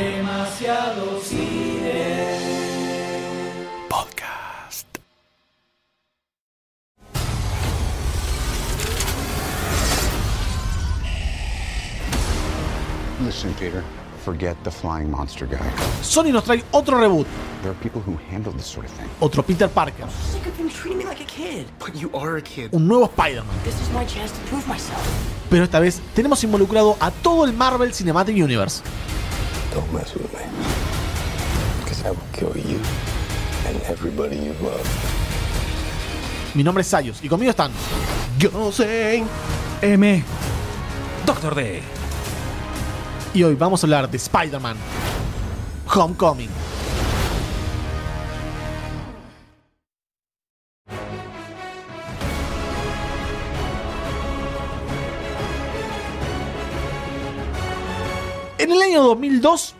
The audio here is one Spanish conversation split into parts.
Demasiado cine. Podcast. Listen, Peter, forget the flying monster guy. Sony nos trae otro reboot, There are people who handle this sort of thing. otro Peter Parker, Sick of them treating me like a kid. But you are a kid. un nuevo Spider-Man. This is my chance to prove myself. Pero esta vez tenemos involucrado a todo el Marvel Cinematic Universe. Don't mess with me. Because I will kill you and everybody you love. Mi nombre es Sayus y conmigo están Yo sé. M. Doctor D. y hoy vamos a hablar de Spider-Man Homecoming. Año 2002,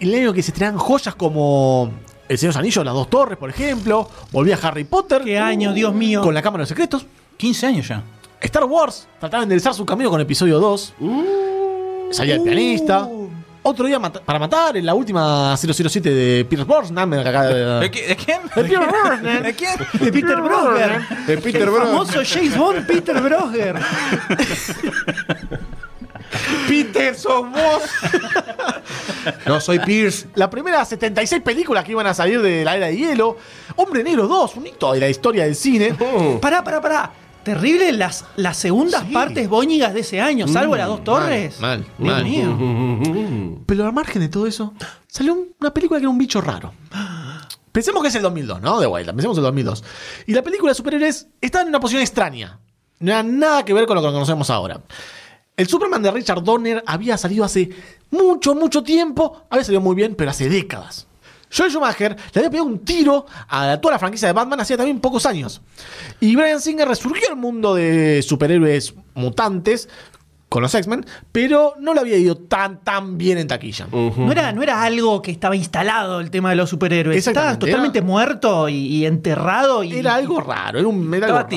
el año que se estrenan joyas como El Señor de los Anillos, Las Dos Torres, por ejemplo, volvía Harry Potter. ¿Qué año, Dios mío? Con la Cámara de los Secretos. 15 años ya. Star Wars trataba de enderezar su camino con episodio 2. Salía el pianista. Otro día mata- para matar en la última 007 de Pierce Brosnan. ¿De, de- de quién? De Pierce Brosnan. ¿De quién? De Peter Brogger. De Peter El famoso James Bond Peter Brogger. Peter, sos vos. No, soy Pierce. La primera 76 películas que iban a salir de la era de hielo. Hombre Negro 2, un hito de la historia del cine. Pará, pará, pará. Terrible las, las segundas partes boñigas de ese año, salvo las dos torres. mal, Dios mal. mío. Pero al margen de todo eso, salió un- una película que era un bicho raro. Pensemos que es el 2002, ¿no? De vuelta, pensemos en el 2002. Y la película de superhéroes estaba en una posición extraña. No era nada que ver con lo que conocemos ahora. El Superman de Richard Donner había salido hace mucho, mucho tiempo. Había salido muy bien, pero hace décadas. Joel Schumacher le había pegado un tiro a toda la franquicia de Batman hacía también pocos años. Y Brian Singer resurgió al mundo de superhéroes mutantes con los X-Men, pero no le había ido tan, tan bien en taquilla. No era, no era algo que estaba instalado el tema de los superhéroes. Estaba totalmente era- muerto y, y enterrado. Y, Era algo raro, era un era algo raro.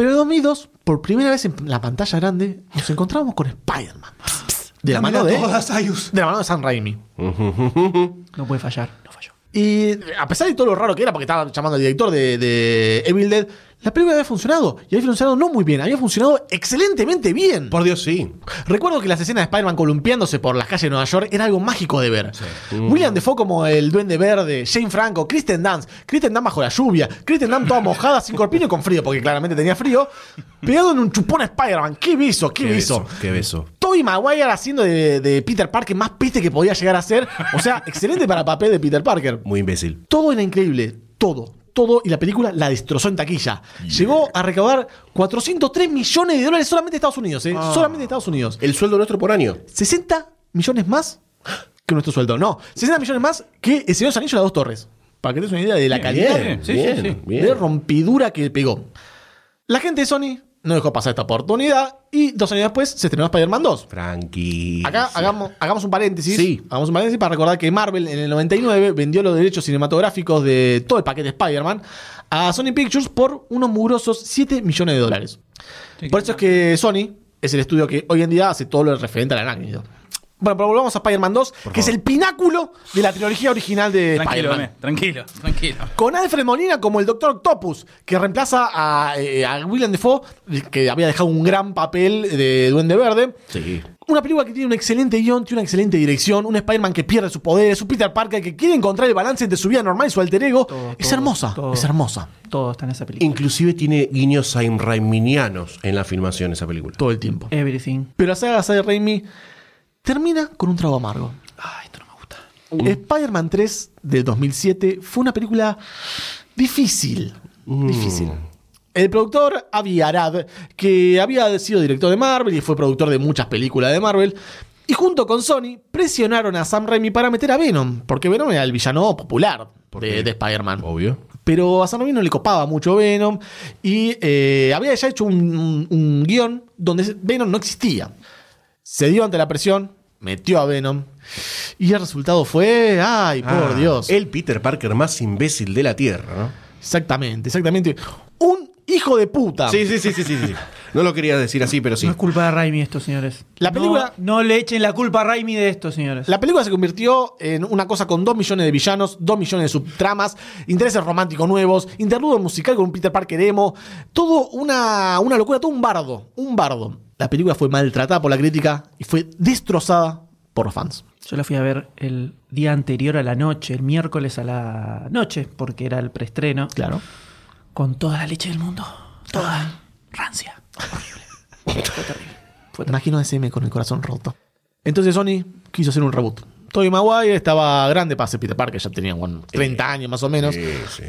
Pero en 2002, por primera vez en la pantalla grande, nos encontramos con Spider-Man. De la mano de, de la mano de Sam Raimi. No puede fallar, no falló. Y a pesar de todo lo raro que era, porque estaba llamando al director de, de Evil Dead, la película había funcionado. Y había funcionado no muy bien, había funcionado excelentemente bien. Por Dios, sí. Recuerdo que las escenas de Spider-Man columpiándose por las calles de Nueva York era algo mágico de ver. William Defoe como el Duende Verde, Jane Franco, Kristen Dunst, Kristen Dunst bajo la lluvia, Kristen Dunst toda mojada, sin corpino y con frío, porque claramente tenía frío, pegado en un chupón a Spider-Man. ¡Qué beso, qué, Qué beso! beso, qué beso. Tobey Maguire haciendo de, de Peter Parker más peste que podía llegar a ser. O sea, excelente para el papel de Peter Parker. Muy imbécil. Todo era increíble, todo, todo, y la película la destrozó en taquilla. Llegó a recaudar 403 millones de dólares solamente de Estados Unidos, ¿eh? Solamente de Estados Unidos. El sueldo nuestro por año. 60 millones más que nuestro sueldo. No, 60 millones más que el Señor de los Anillos y las dos torres. Para que te des una idea de la calidad Bien, sí, bien, sí, sí. bien. de rompidura que pegó. La gente de Sony no dejó pasar esta oportunidad y dos años después se estrenó Spider-Man 2. Frankie. Acá hagamos, hagamos un paréntesis. Sí. Hagamos un paréntesis para recordar que Marvel en el 99 vendió los derechos cinematográficos de todo el paquete Spider-Man a Sony Pictures por unos mugrosos 7 millones de dólares. Por eso es que Sony es el estudio que hoy en día hace todo lo referente al arácnido. Bueno, pero volvamos a Spider-Man 2, que es el pináculo de la trilogía original de Tranquilo, Spider-Man. Tranquilo, tranquilo. Con Alfred Molina como el Doctor Octopus, que reemplaza a, eh, a William Defoe, que había dejado un gran papel de Duende Verde. Sí. Una película que tiene un excelente guion, tiene una excelente dirección, un Spider-Man que pierde sus poderes, un Peter Parker que quiere encontrar el balance entre su vida normal y su alter ego. Todo, es todo, hermosa, todo. es hermosa. Todo está en esa película. Inclusive tiene guiños Sam Raiminianos en la filmación de esa película. Todo el tiempo. Everything. Pero la saga de Raimi termina con un trago amargo. Ay, esto no me gusta. Spider-Man 3 del 2007 fue una película difícil. Difícil. El productor Avi Arad, que había sido director de Marvel y fue productor de muchas películas de Marvel, y junto con Sony presionaron a Sam Raimi para meter a Venom, porque Venom era el villano popular de, de Spider-Man. Obvio. Pero a Sam Raimi no le copaba mucho Venom y eh, había ya hecho un, un- un guion donde Venom no existía. Se dio ante la presión, metió a Venom y el resultado fue, ay, por Ah, Dios. El Peter Parker más imbécil de la Tierra, ¿no? Exactamente, exactamente. Un hijo de puta. Sí, sí, sí, sí, sí. sí. No lo quería decir así, pero sí. No es culpa de Raimi esto, señores. La película- No, no le echen la culpa a Raimi de esto, señores. La película se convirtió en una cosa con 2 millones de villanos, 2 millones de subtramas, intereses románticos nuevos, interludio musical con un Peter Parker emo, todo una, una locura, todo un bardo, un bardo. La película fue maltratada por la crítica y fue destrozada por los fans. Yo la fui a ver el día anterior a la noche, el miércoles a la noche, porque era el preestreno. Claro. Con toda la leche del mundo. Toda rancia. Horrible. Fue terrible. Fue terrible. Imagino a SM con el corazón roto. Entonces Sony quiso hacer un reboot. Tobey Maguire estaba grande para ser Peter Parker, ya tenía bueno, 30 años más o menos. Sí, sí.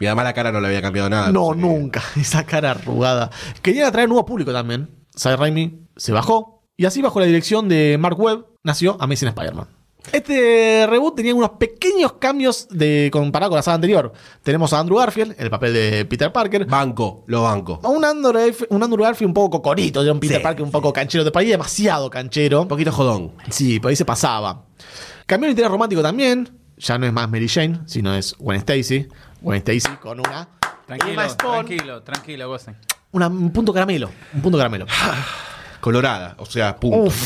Y además la cara no le había cambiado nada. No, nunca. Esa cara arrugada. Querían atraer nuevo público también. Sam Raimi se bajó. Y así, bajo la dirección de Mark Webb, nació Amazing Spider-Man. Este reboot tenía unos pequeños cambios de comparado con la saga anterior. Tenemos a Andrew Garfield, en el papel de Peter Parker. Banco, lo banco. A Un Andrew, un Andrew Garfield un poco cocorito, un Peter Sí, Parker un poco canchero. De por ahí demasiado canchero. Un poquito jodón. Sí, por ahí se pasaba. Cambió el interés romántico también. Ya no es más Mary Jane, sino es Gwen Stacy. Gwen Stacy con una. Tranquilo, Emma Stone. tranquilo, tranquilo, gocen. una- un punto caramelo. Un punto caramelo. Colorada, o sea, punto.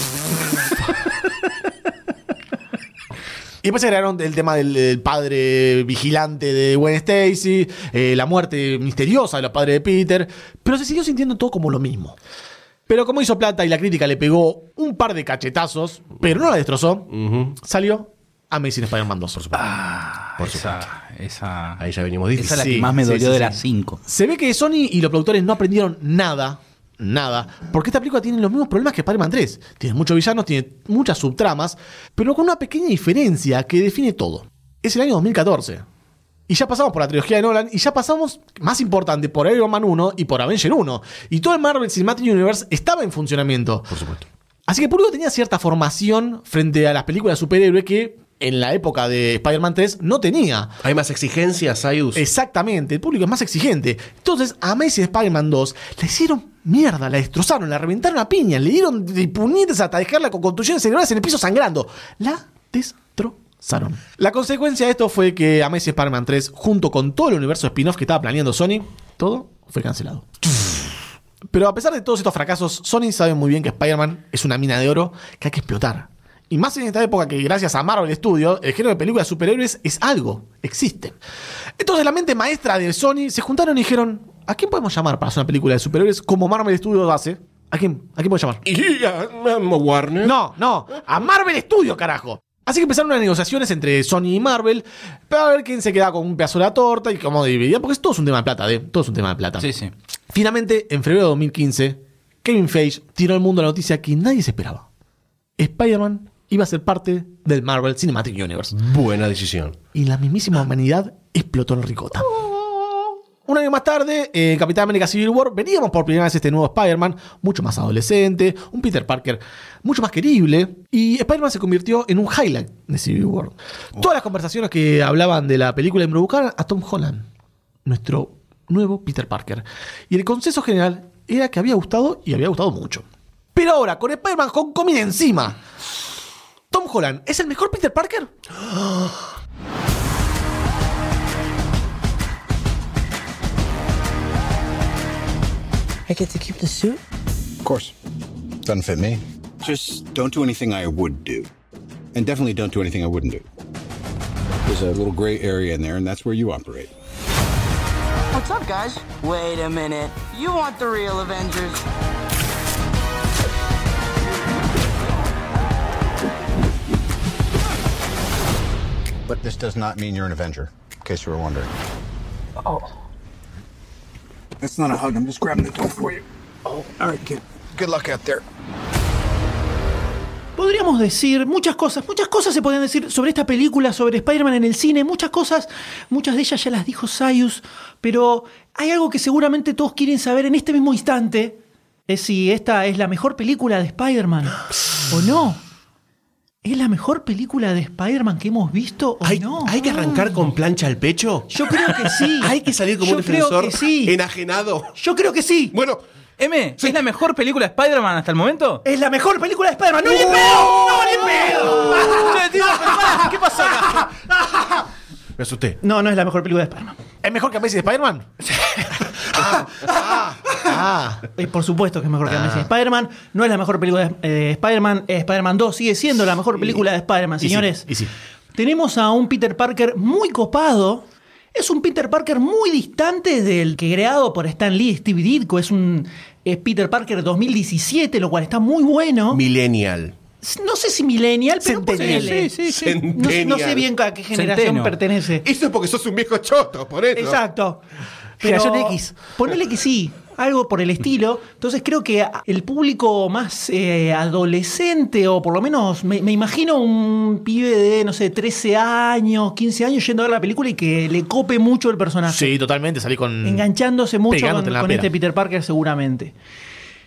Y después se agregaron el tema del, del padre vigilante de Gwen Stacy, eh, la muerte misteriosa de los padres de Peter, pero se siguió sintiendo todo como lo mismo. Pero como hizo plata y la crítica le pegó un par de cachetazos, pero no la destrozó, Ujú. salió Amazing Spider-Man 2. Por supuesto. Esa, esa, Ahí ya venimos difícil. esa es la Sí, que más me dolió sí, de sí. las cinco. Se ve que Sony y los productores no aprendieron nada, nada, porque esta película tiene los mismos problemas que Spider-Man 3. Tiene muchos villanos, tiene muchas subtramas, pero con una pequeña diferencia que define todo. Es el año 2014. Y ya pasamos por la trilogía de Nolan y ya pasamos, más importante, por Iron Man 1 y por Avenger 1. Y todo el Marvel Cinematic Universe estaba en funcionamiento. Por supuesto. Así que el público tenía cierta formación frente a las películas de superhéroe que en la época de Spider-Man 3 no tenía. Hay más exigencias, Sayus. Exactamente, el público es más exigente. Entonces, a Amazing Spider-Man 2 la hicieron mierda, la destrozaron, la reventaron a piña, le dieron de puñetes hasta dejarla con contusiones cerebrales en el piso sangrando. La destrozaron. La consecuencia de esto fue que Amazing Spider-Man 3, junto con todo el universo spin-off que estaba planeando Sony, todo fue cancelado. Pero a pesar de todos estos fracasos, Sony sabe muy bien que Spider-Man es una mina de oro que hay que explotar. Y más en esta época que gracias a Marvel Studios, el género de películas superhéroes es algo, existe. Entonces la mente maestra de Sony se juntaron y dijeron, ¿a quién podemos llamar para hacer una película de superhéroes como Marvel Studios hace? ¿A quién? ¿A quién podemos llamar? Y a, a Warner. No, no, a Marvel Studios, carajo. Así que empezaron unas negociaciones entre Sony y Marvel para ver quién se queda con un pedazo de la torta y cómo dividía, porque todo es un tema de plata, ¿eh? Todo es un tema de plata. Sí, sí. Finalmente, en febrero de 2015, Kevin Feige tiró al mundo la noticia que nadie se esperaba. Spider-Man iba a ser parte del Marvel Cinematic Universe. Buena decisión. Y la mismísima humanidad explotó en ricota. Un año más tarde, en Capitán América Civil War, veníamos por primera vez este nuevo Spider-Man, mucho más adolescente, un Peter Parker mucho más querible, y Spider-Man se convirtió en un highlight de Civil War. Todas las conversaciones que hablaban de la película involucraban a Tom Holland, nuestro nuevo Peter Parker. Y el consenso general era que había gustado y había gustado mucho. Pero ahora, con Spider-Man Homecoming encima, ¿Tom Holland es el mejor Peter Parker? I get to keep the suit? Of course. Doesn't fit me. Just don't do anything I would do. And definitely don't do anything I wouldn't do. There's a little gray area in there, and that's where you operate. What's up, guys? Wait a minute. You want the real Avengers? But this does not mean you're an Avenger, in case you were wondering. Oh. That's not a hug. I'm just grabbing the door for you. Oh, all right, kid. Good luck out there. Podríamos decir muchas cosas, muchas cosas se podrían decir sobre esta película, sobre Spider-Man en el cine, muchas cosas, muchas de ellas ya las dijo Sayus, pero hay algo que seguramente todos quieren saber en este mismo instante, es si esta es la mejor película de Spider-Man o no. ¿Es la mejor película de Spider-Man que hemos visto o ¿Hay, no? ¿Hay que arrancar con plancha al pecho? Yo creo que sí. ¿Hay que salir como Yo un creo defensor que sí. enajenado? Yo creo que sí. Bueno, M, ¿es la mejor película de Spider-Man hasta el momento? Es la mejor película de Spider-Man. ¡No en pedo! ¡No en pedo! ¿Qué pasó acá? me asusté. No, no es la mejor película de Spider-Man. ¿Es mejor que Amazing Spider-Man? Ah, Eh, por supuesto que es mejor que Amazing Spider-Man. No es la mejor película de eh, Spider-Man. Eh, Spider-Man 2 sigue siendo la mejor película de Spider-Man, y sí, señores. y sí. Tenemos a un Peter Parker muy copado. Es un Peter Parker muy distante del que creado por Stan Lee, Steve Ditko. Es un es Peter Parker 2017, lo cual está muy bueno. Millennial. No sé si millennial, pero ponele. Sí, sí, sí. No, sé- no sé bien a qué generación Centeno. pertenece. Eso es porque sos un viejo choto, por eso. Exacto. Generación X. Ponele que sí, algo por el estilo. Entonces creo que el público más eh, adolescente, o por lo menos me, me imagino un pibe de, no sé, 13 años, 15 años yendo a ver la película y que le cope mucho el personaje. Sí, totalmente. Salí con. Enganchándose mucho con, este Peter Parker seguramente.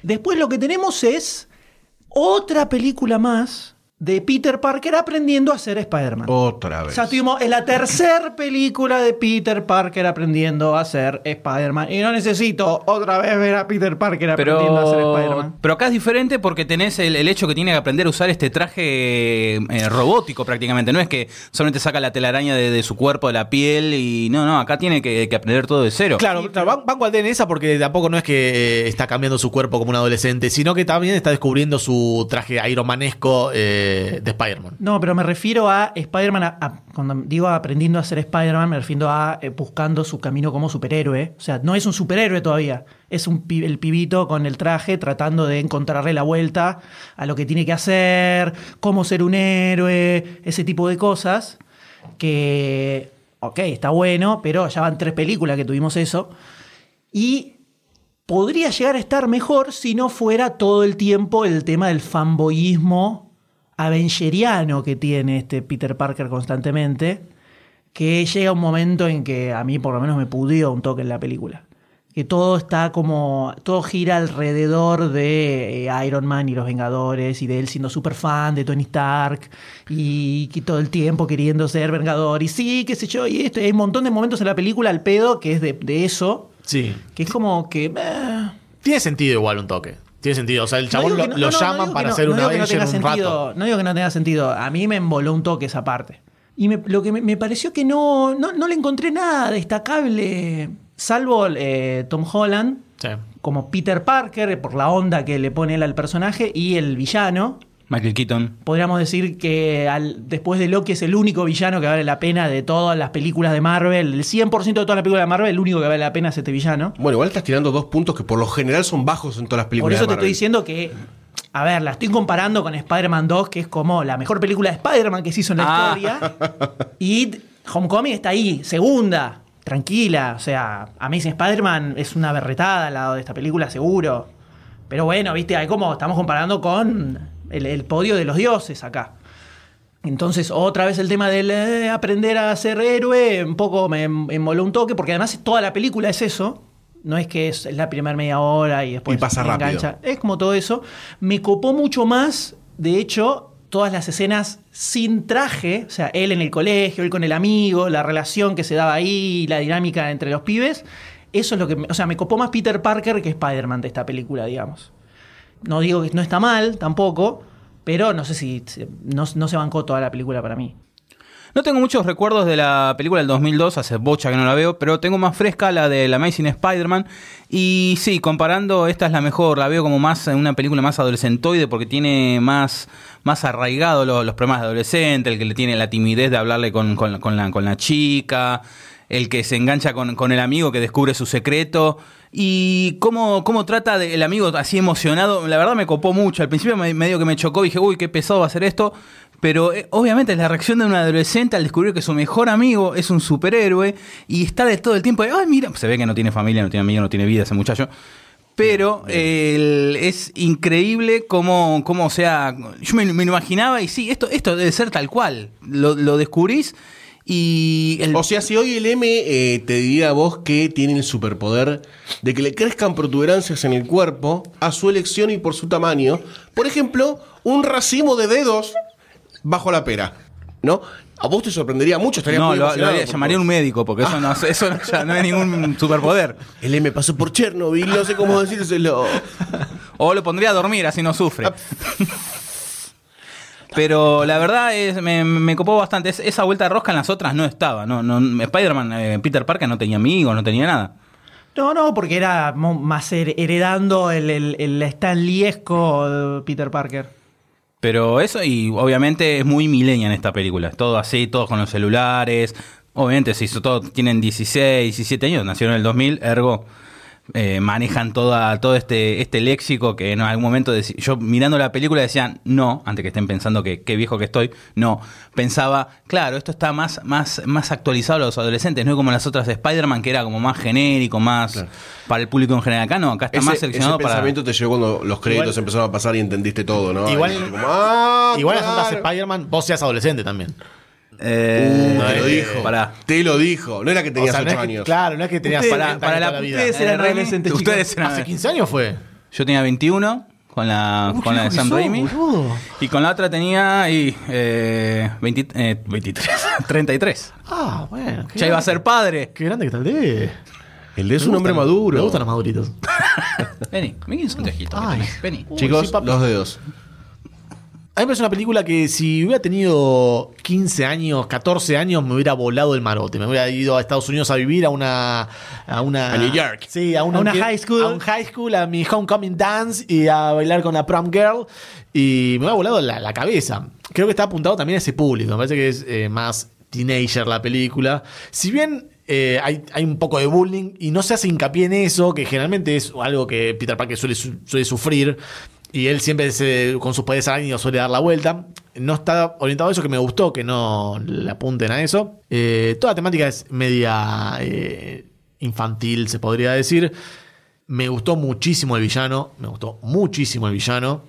Después lo que tenemos es otra película más de Peter Parker aprendiendo a ser Spider-Man. Otra vez. Ya tuvimos en la tercera película de Peter Parker aprendiendo a ser Spider-Man. Y no necesito otra vez ver a Peter Parker aprendiendo a ser Spider-Man. pero acá es diferente porque tenés el, el hecho que tiene que aprender a usar este traje eh, robótico prácticamente. No es que solamente saca la telaraña de, de su cuerpo, de la piel y no, no, acá tiene que, que aprender todo de cero. Claro, claro, ban- banco al esa porque tampoco no es que eh, está cambiando su cuerpo como un adolescente, sino que también está descubriendo su traje ironmanesco eh, de Spider-Man. No, pero me refiero a Spider-Man, cuando digo aprendiendo a ser Spider-Man, me refiero a eh, buscando su camino como superhéroe. O sea, no es un superhéroe todavía, es un el pibito con el traje tratando de encontrarle la vuelta a lo que tiene que hacer, cómo ser un héroe, ese tipo de cosas. Que, ok, está bueno, pero ya van tres películas que tuvimos eso. Y podría llegar a estar mejor si no fuera todo el tiempo el tema del fanboyismo avengeriano que tiene este Peter Parker constantemente, que llega un momento en que a mí por lo menos me pudió un toque en la película. Que todo está como. Todo gira alrededor de eh, Iron Man y los Vengadores y de él siendo súper fan de Tony Stark y que todo el tiempo queriendo ser Vengador y sí, qué sé yo, y esto. y hay un montón de momentos en la película al pedo que es de, de eso, Sí. que es como que. eh, Tiene sentido igual un toque. Tiene sentido. O sea, el chabón lo, no- lo no, llaman para hacer una Avenger un sentido, rato. No digo que no tenga sentido. A mí me emboló un toque esa parte. Y me- lo que me, me pareció que no, no, no le encontré nada destacable, salvo eh, Tom Holland, Sí. como Peter Parker, por la onda que le pone él al personaje, y el villano. Michael Keaton. Podríamos decir que al- después de Loki es el único villano que vale la pena de todas las películas de Marvel. El 100% de todas las películas de Marvel, el único que vale la pena es este villano. Bueno, igual estás tirando dos puntos que por lo general son bajos en todas las Por películas. eso de te estoy diciendo que, a ver, la estoy comparando con Spider-Man 2, que es como la mejor película de Spider-Man que se hizo en la Ah. historia. Y Homecoming está ahí, segunda, tranquila. O sea, Amazing Spider-Man es una berretada al lado de esta película, seguro. Pero bueno, viste, hay como estamos comparando con el, el podio de los dioses acá. Entonces, otra vez el tema del eh, aprender a ser héroe, un poco me, me moló un toque, porque además toda la película es eso. No es que es la primera media hora y después Y pasa me rápido. engancha. Es como todo eso. Me copó mucho más, de hecho, todas las escenas sin traje, o sea, él en el colegio, él con el amigo, la relación que se daba ahí, la dinámica entre los pibes. Eso es lo que, me- o sea, me copó más Peter Parker que Spider-Man de esta película, digamos. No digo que no está mal tampoco, pero no sé si no, no se bancó toda la película para mí. No tengo muchos recuerdos de la película del 2002, hace bocha que no la veo, pero tengo más fresca la de la Amazing Spider-Man. Y sí, comparando, esta es la mejor, la veo como más una película más adolescentoide porque tiene más, más arraigado lo- los problemas de adolescente, el que le tiene la timidez de hablarle con- con la, con la chica, el que se engancha con, con el amigo que descubre su secreto. Y cómo, cómo trata de- el amigo así emocionado, la verdad me copó mucho. Al principio me, medio que me chocó, dije, uy, qué pesado va a ser esto. Pero eh, obviamente es la reacción de un adolescente al descubrir que su mejor amigo es un superhéroe y está de todo el tiempo, de, ay, mira, se ve que no tiene familia, no tiene amigo, no tiene vida ese muchacho. Pero el- es increíble cómo, cómo, o sea, yo me, me imaginaba y sí, esto, esto debe ser tal cual. Lo, lo descubrís y... el- O sea, si hoy el M eh, te diría a vos que tiene el superpoder de que le crezcan protuberancias en el cuerpo a su elección y por su tamaño, por ejemplo, un racimo de dedos bajo la pera, ¿no? A vos te sorprendería mucho, estaría no, muy lo, lo llamaría un médico, porque eso, no, eso no, ya no es ningún superpoder. El M pasó por Chernobyl, no sé cómo decírselo. O lo pondría a dormir, así no sufre. Pero la verdad es, me, me copó bastante. Es- esa vuelta de rosca en las otras no estaba. No, no, Spider-Man, eh, Peter Parker no tenía amigos, no tenía nada. No, no, porque era más her- heredando el, el, el Stan Liesco de Peter Parker. Pero eso, y obviamente es muy millennial esta película. Todo así, todos con los celulares. Obviamente, se hizo todo, tienen 16, 17 años, nacieron en el 2000, ergo. Eh, manejan toda, todo este, este léxico que en algún momento yo mirando la película decía no, antes que estén pensando que qué viejo que estoy, no, pensaba, claro, esto está más, más, más actualizado a los adolescentes, no es como las otras de Spider-Man que era como más genérico, más para el público en general. Acá no, acá está Ese, más ese seleccionado para... pensamiento te llegó cuando los créditos Igual- empezaron a pasar y entendiste todo, ¿no? Igual- como, ah, Igual las otras claro. Spider-Man, vos seas adolescente también. Eh, Uh, te lo eh, dijo. Pará. Te lo dijo. No era que tenías O sea, no 8 es que- años. claro, no es que tenías Ustedes- 40 para años la- toda vida. ustedes eran Eh, adolescentes. Ustedes eran- Hace 15 años fue. Yo tenía 21 con la, con la de Sam Raimi. Y con la otra tenía y, eh, 20 eh, 23, 33. Ah, bueno. Ya iba a grande- ser padre. Qué grande que tal de. El de es un hombre maduro. Me gustan los maduritos. Vení, vení un tejito. Ay. Vení. Chicos, Sí, los dedos. A mí me parece una película que si hubiera tenido 15 años, 14 años, me hubiera volado el marote. Me hubiera ido a Estados Unidos a vivir a una. A, una, A New York. Sí, a una, A una high school. A un high school, a mi homecoming dance y a bailar con la prom girl. Y me hubiera volado la, la cabeza. Creo que está apuntado también a ese público. Me parece que es eh, más teenager la película. Si bien. eh, hay, hay un poco de bullying y no se hace hincapié en eso, que generalmente es algo que Peter Parker suele, su- suele sufrir. Y él siempre se- con sus poderes arácnidos suele dar la vuelta. No está orientado a eso, que me gustó que no le apunten a eso. Eh, toda la temática es media eh, infantil, se podría decir. Me gustó muchísimo el villano. Me gustó muchísimo el villano.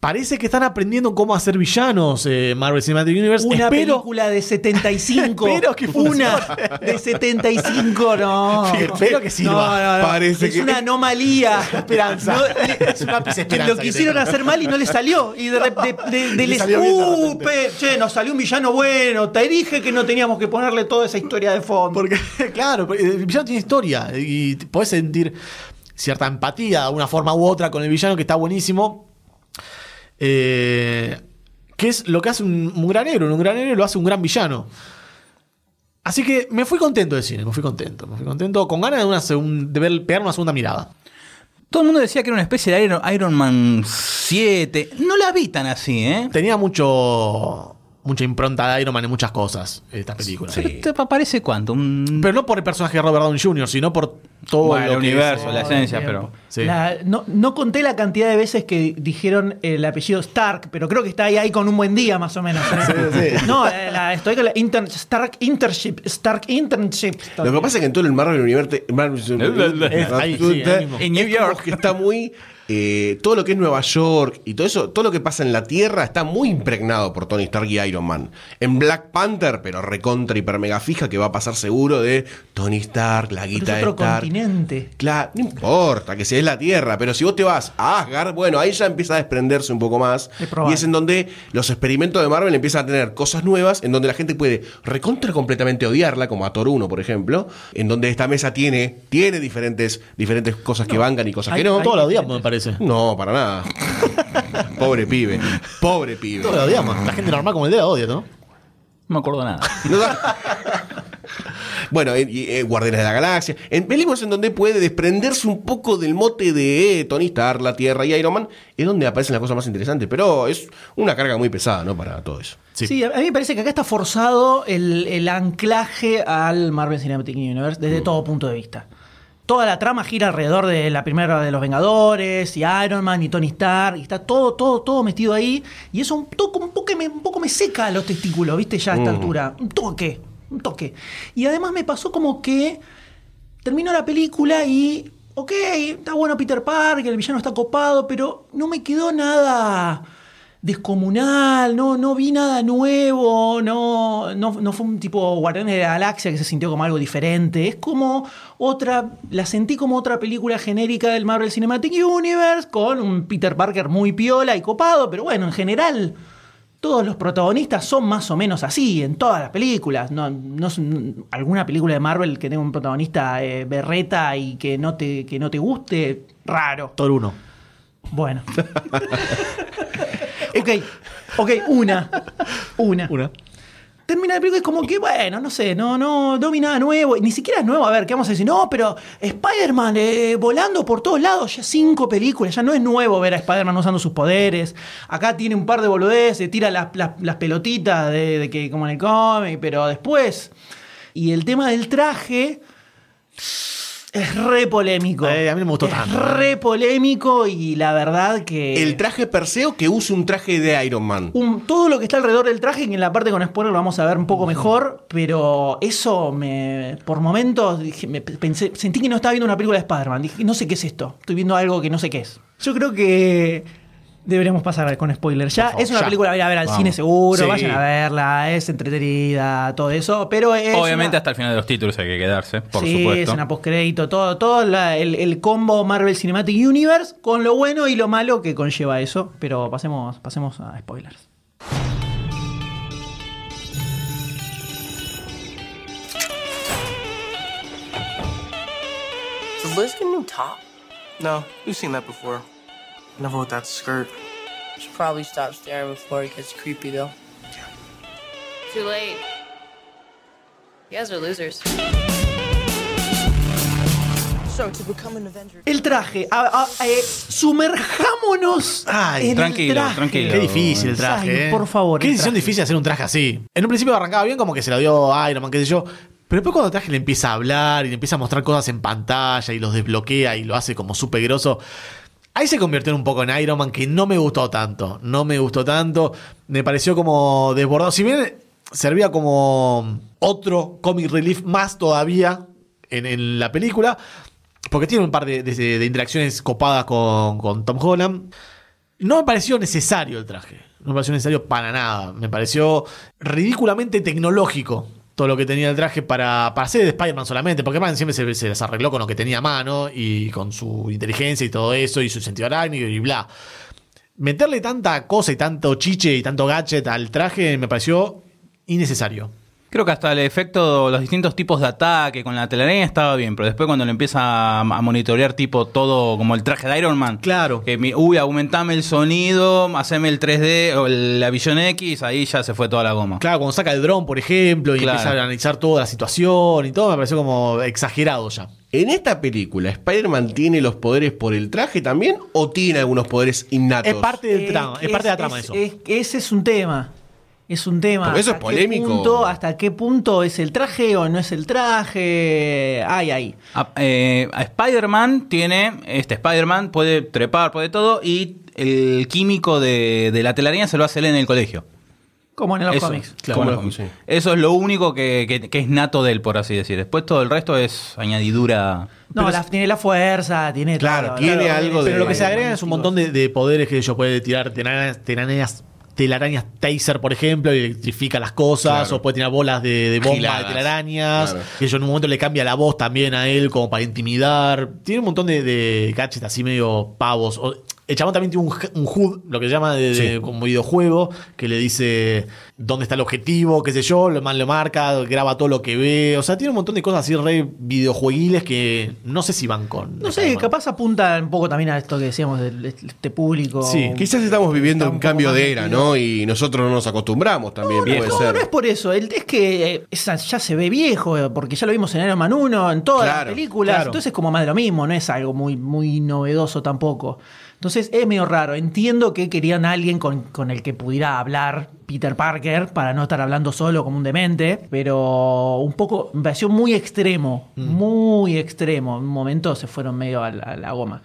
Parece que están aprendiendo cómo hacer villanos eh, Marvel Cinematic Universe. Una Espero- película de 75. Espero que Una de 75, no. Sí, espero que sirva. No, no, no. Parece es que- una anomalía. Esperanza. Es una esperanza. lo que quisieron hacer mal y no le salió. Y de, de, de- de les- Uh, pe- che, nos salió un villano bueno. Te dije que no teníamos que ponerle toda esa historia de fondo. Porque, claro, el villano tiene historia y podés sentir cierta empatía de una forma u otra con el villano que está buenísimo. Eh, que es lo que hace un, un gran héroe. Un gran héroe lo hace un gran villano. Así que me fui contento de cine, me fui contento. Me fui contento, con ganas de, una segun- de ver, pegar una segunda mirada. Todo el mundo decía que era una especie de Iron, Iron Man 7. No la vi tan así, ¿eh? Tenía mucho mucha impronta de Iron Man en muchas cosas esta película. Pero ¿Te parece cuánto? Un... Pero no por el personaje de Robert Downey Jr., sino por todo Bueno, lo el universo, es- la esencia, Bien. pero... Sí. La- no, no conté la cantidad de veces que dijeron el apellido Stark, pero creo que está ahí, ahí con un buen día más o menos. ¿eh? No, la- la- estoy con la inter- Stark Internship. Stark Internship. Lo que pasa es que en todo el Marvel Universe. Marvel. En New York. que está muy. Eh, todo lo que es Nueva York y todo eso, todo lo que pasa en la Tierra está muy impregnado por Tony Stark y Iron Man. En Black Panther, pero recontra hiper mega fija, que va a pasar seguro de Tony Stark, la Pero guita es de otro Stark. continente. Claro, no importa que sea la Tierra, pero si vos te vas a Asgard, bueno, ahí ya empieza a desprenderse un poco más. Es y es en donde los experimentos de Marvel empiezan a tener cosas nuevas, en donde la gente puede recontra completamente odiarla, como a Thor 1, por ejemplo, en donde esta mesa tiene, tiene diferentes, diferentes cosas que vangan y cosas que no. Todos la odiamos, me parece. No, para nada. Pobre pibe. Pobre pibe. Todos la odiamos. La gente normal como el dedo odia, ¿no? No me acuerdo nada. No da- Bueno, eh, y, eh, Guardianes de la Galaxia. En películas en donde puede desprenderse un poco del mote de eh, Tony Stark, la Tierra y Iron Man, es donde aparecen las cosas más interesantes. Pero es una carga muy pesada, ¿no? Para todo eso. Sí. a a mí me parece que acá está forzado el, el anclaje al Marvel Cinematic Universe desde todo punto de vista. Toda la trama gira alrededor de la primera de los Vengadores y Iron Man y Tony Stark y está todo, todo, todo metido ahí y eso un, toco, un, poco me, un poco me seca los testículos, ¿viste? Ya a esta altura. Un toque, un toque. Y además me pasó como que terminó la película y, ok, está bueno Peter Parker, el villano está copado, pero no me quedó nada descomunal, no, no vi nada nuevo, no, no, no fue un tipo Guardianes de la Galaxia que se sintió como algo diferente. Es como otra, la sentí como otra película genérica del Marvel Cinematic Universe, con un Peter Parker muy piola y copado, pero bueno, en general todos los protagonistas son más o menos así en todas las películas. No, no alguna película de Marvel que tenga un protagonista eh, berreta y que no te, que no te guste, raro. 1. Bueno. ok, ok, una. Una. Una. termina la película y es como que, bueno, no sé, no, no, no vi nada nuevo. Ni siquiera es nuevo. A ver, ¿qué vamos a decir? No, pero Spider-Man eh, volando por todos lados, ya cinco películas, ya no es nuevo ver a Spider-Man usando sus poderes. Acá tiene un par de boludeces, tira las, las- las pelotitas de, de que como en el cómic, pero después. Y el tema del traje. Es re polémico. Eh, a mí no me gustó es tanto. re polémico y la verdad que. El traje Perseo que use un traje de Iron Man. un- todo lo que está alrededor del traje, que en la parte con spoiler lo vamos a ver un poco mejor, pero eso me. Por momentos dije, me pensé, sentí que no estaba viendo una película de Spider-Man. Dije, no sé qué es esto. Estoy viendo algo que no sé qué es. Yo creo que. Deberíamos pasar con spoiler. Ya favor, es una ya. película a ir a ver al Vamos. cine seguro, Sí. vayan a verla, es entretenida, todo eso, pero es Obviamente una- hasta el final de los títulos hay que quedarse, por sí, supuesto. es una postcrédito, todo, todo la- el, el combo Marvel Cinematic Universe con lo bueno y lo malo que conlleva eso. Pero pasemos, pasemos a spoilers. Does Liz get new top? No, we've seen that before. Never with that skirt. Should probably stop staring before it gets creepy, though. Too late. You guys are losers. El traje, a- a- eh, sumerjámonos Ay, en tranquilo, el traje. tranquilo. Qué difícil el traje. Ay, eh. por favor, Qué decisión difícil hacer un traje así. En un principio arrancaba bien, como que se lo dio Iron Man, qué sé yo. Pero después cuando el traje le empieza a hablar y le empieza a mostrar cosas en pantalla y los desbloquea y lo hace como súper grosso. Ahí se convirtió un poco en Iron Man que no me gustó tanto. No me gustó tanto. Me pareció como desbordado. Si bien servía como otro comic relief más todavía en, la película. Porque tiene un par de, interacciones copadas con Tom Holland. No me pareció necesario el traje. No me pareció necesario para nada. Me pareció ridículamente tecnológico todo lo que tenía el traje para, para ser de Spider-Man solamente. Porque Spider-Man siempre se, se las arregló con lo que tenía a mano y con su inteligencia y todo eso y su sentido arácnido y bla. Meterle tanta cosa y tanto chiche y tanto gadget al traje me pareció innecesario. Creo que hasta el efecto, los distintos tipos de ataque con la telaraña estaba bien, pero después cuando le empieza a, a monitorear tipo todo como el traje de Iron Man. Claro. Que mi- uy, aumentame el sonido, haceme el 3D o el- la Vision X, ahí ya se fue toda la goma. Claro, cuando saca el dron, por ejemplo, y Claro. empieza a analizar toda la situación y todo, me pareció como exagerado ya. En esta película, ¿Spider-Man tiene los poderes por el traje también o tiene algunos poderes innatos? Es parte del Eh, trama, es, parte de la trama es- eso. es- ese es un tema. Es un tema. Porque eso ¿Hasta es polémico. Qué punto, ¿Hasta qué punto es el traje o no es el traje? Ay, ay. A, eh, a Spider-Man tiene, este Spider-Man puede trepar, puede todo, y el químico de, de la telaraña se lo hace él en el colegio. Como en los Eso, cómics. como en los Como- cómics. sí. Eso es lo único que, que- que es nato de él, por así decir. Después todo el resto es añadidura. No, Pero tiene la fuerza, tiene Claro, todo, tiene claro, algo de- Pero lo que se agrega es un montón de, de poderes que ellos puede tirar telarañas, telarañas taser, por ejemplo, y electrifica las cosas, Claro. o puede tirar bolas de, de bomba Giladas. de telarañas, Claro. que ellos en un momento le cambia la voz también a él como para intimidar. Tiene un montón de, de gadgets así medio pavos. O- el chabón también tiene un, un HUD, lo que se llama de, de- como videojuego, que le dice dónde está el objetivo, qué sé yo, lo lo marca, graba todo lo que ve. O sea, tiene un montón de cosas así re videojueguiles que no sé si van con. No sé, capaz apunta un poco también a esto que decíamos del este público. Sí, Quizás estamos viviendo Está un cambio de era. ¿no? Y nosotros no nos acostumbramos también, puede no, ser. no es por eso, el- es que eh, ya se ve viejo, eh, porque ya lo vimos en Iron Man 1, en todas Claro, las películas, claro. entonces es como más de lo mismo, no es algo muy, muy novedoso tampoco. Entonces es medio raro, entiendo que querían a alguien con, con el que pudiera hablar Peter Parker para no estar hablando solo como un demente, pero un poco, me pareció muy extremo, Mm. muy extremo, en un momento se fueron medio a la, a la goma.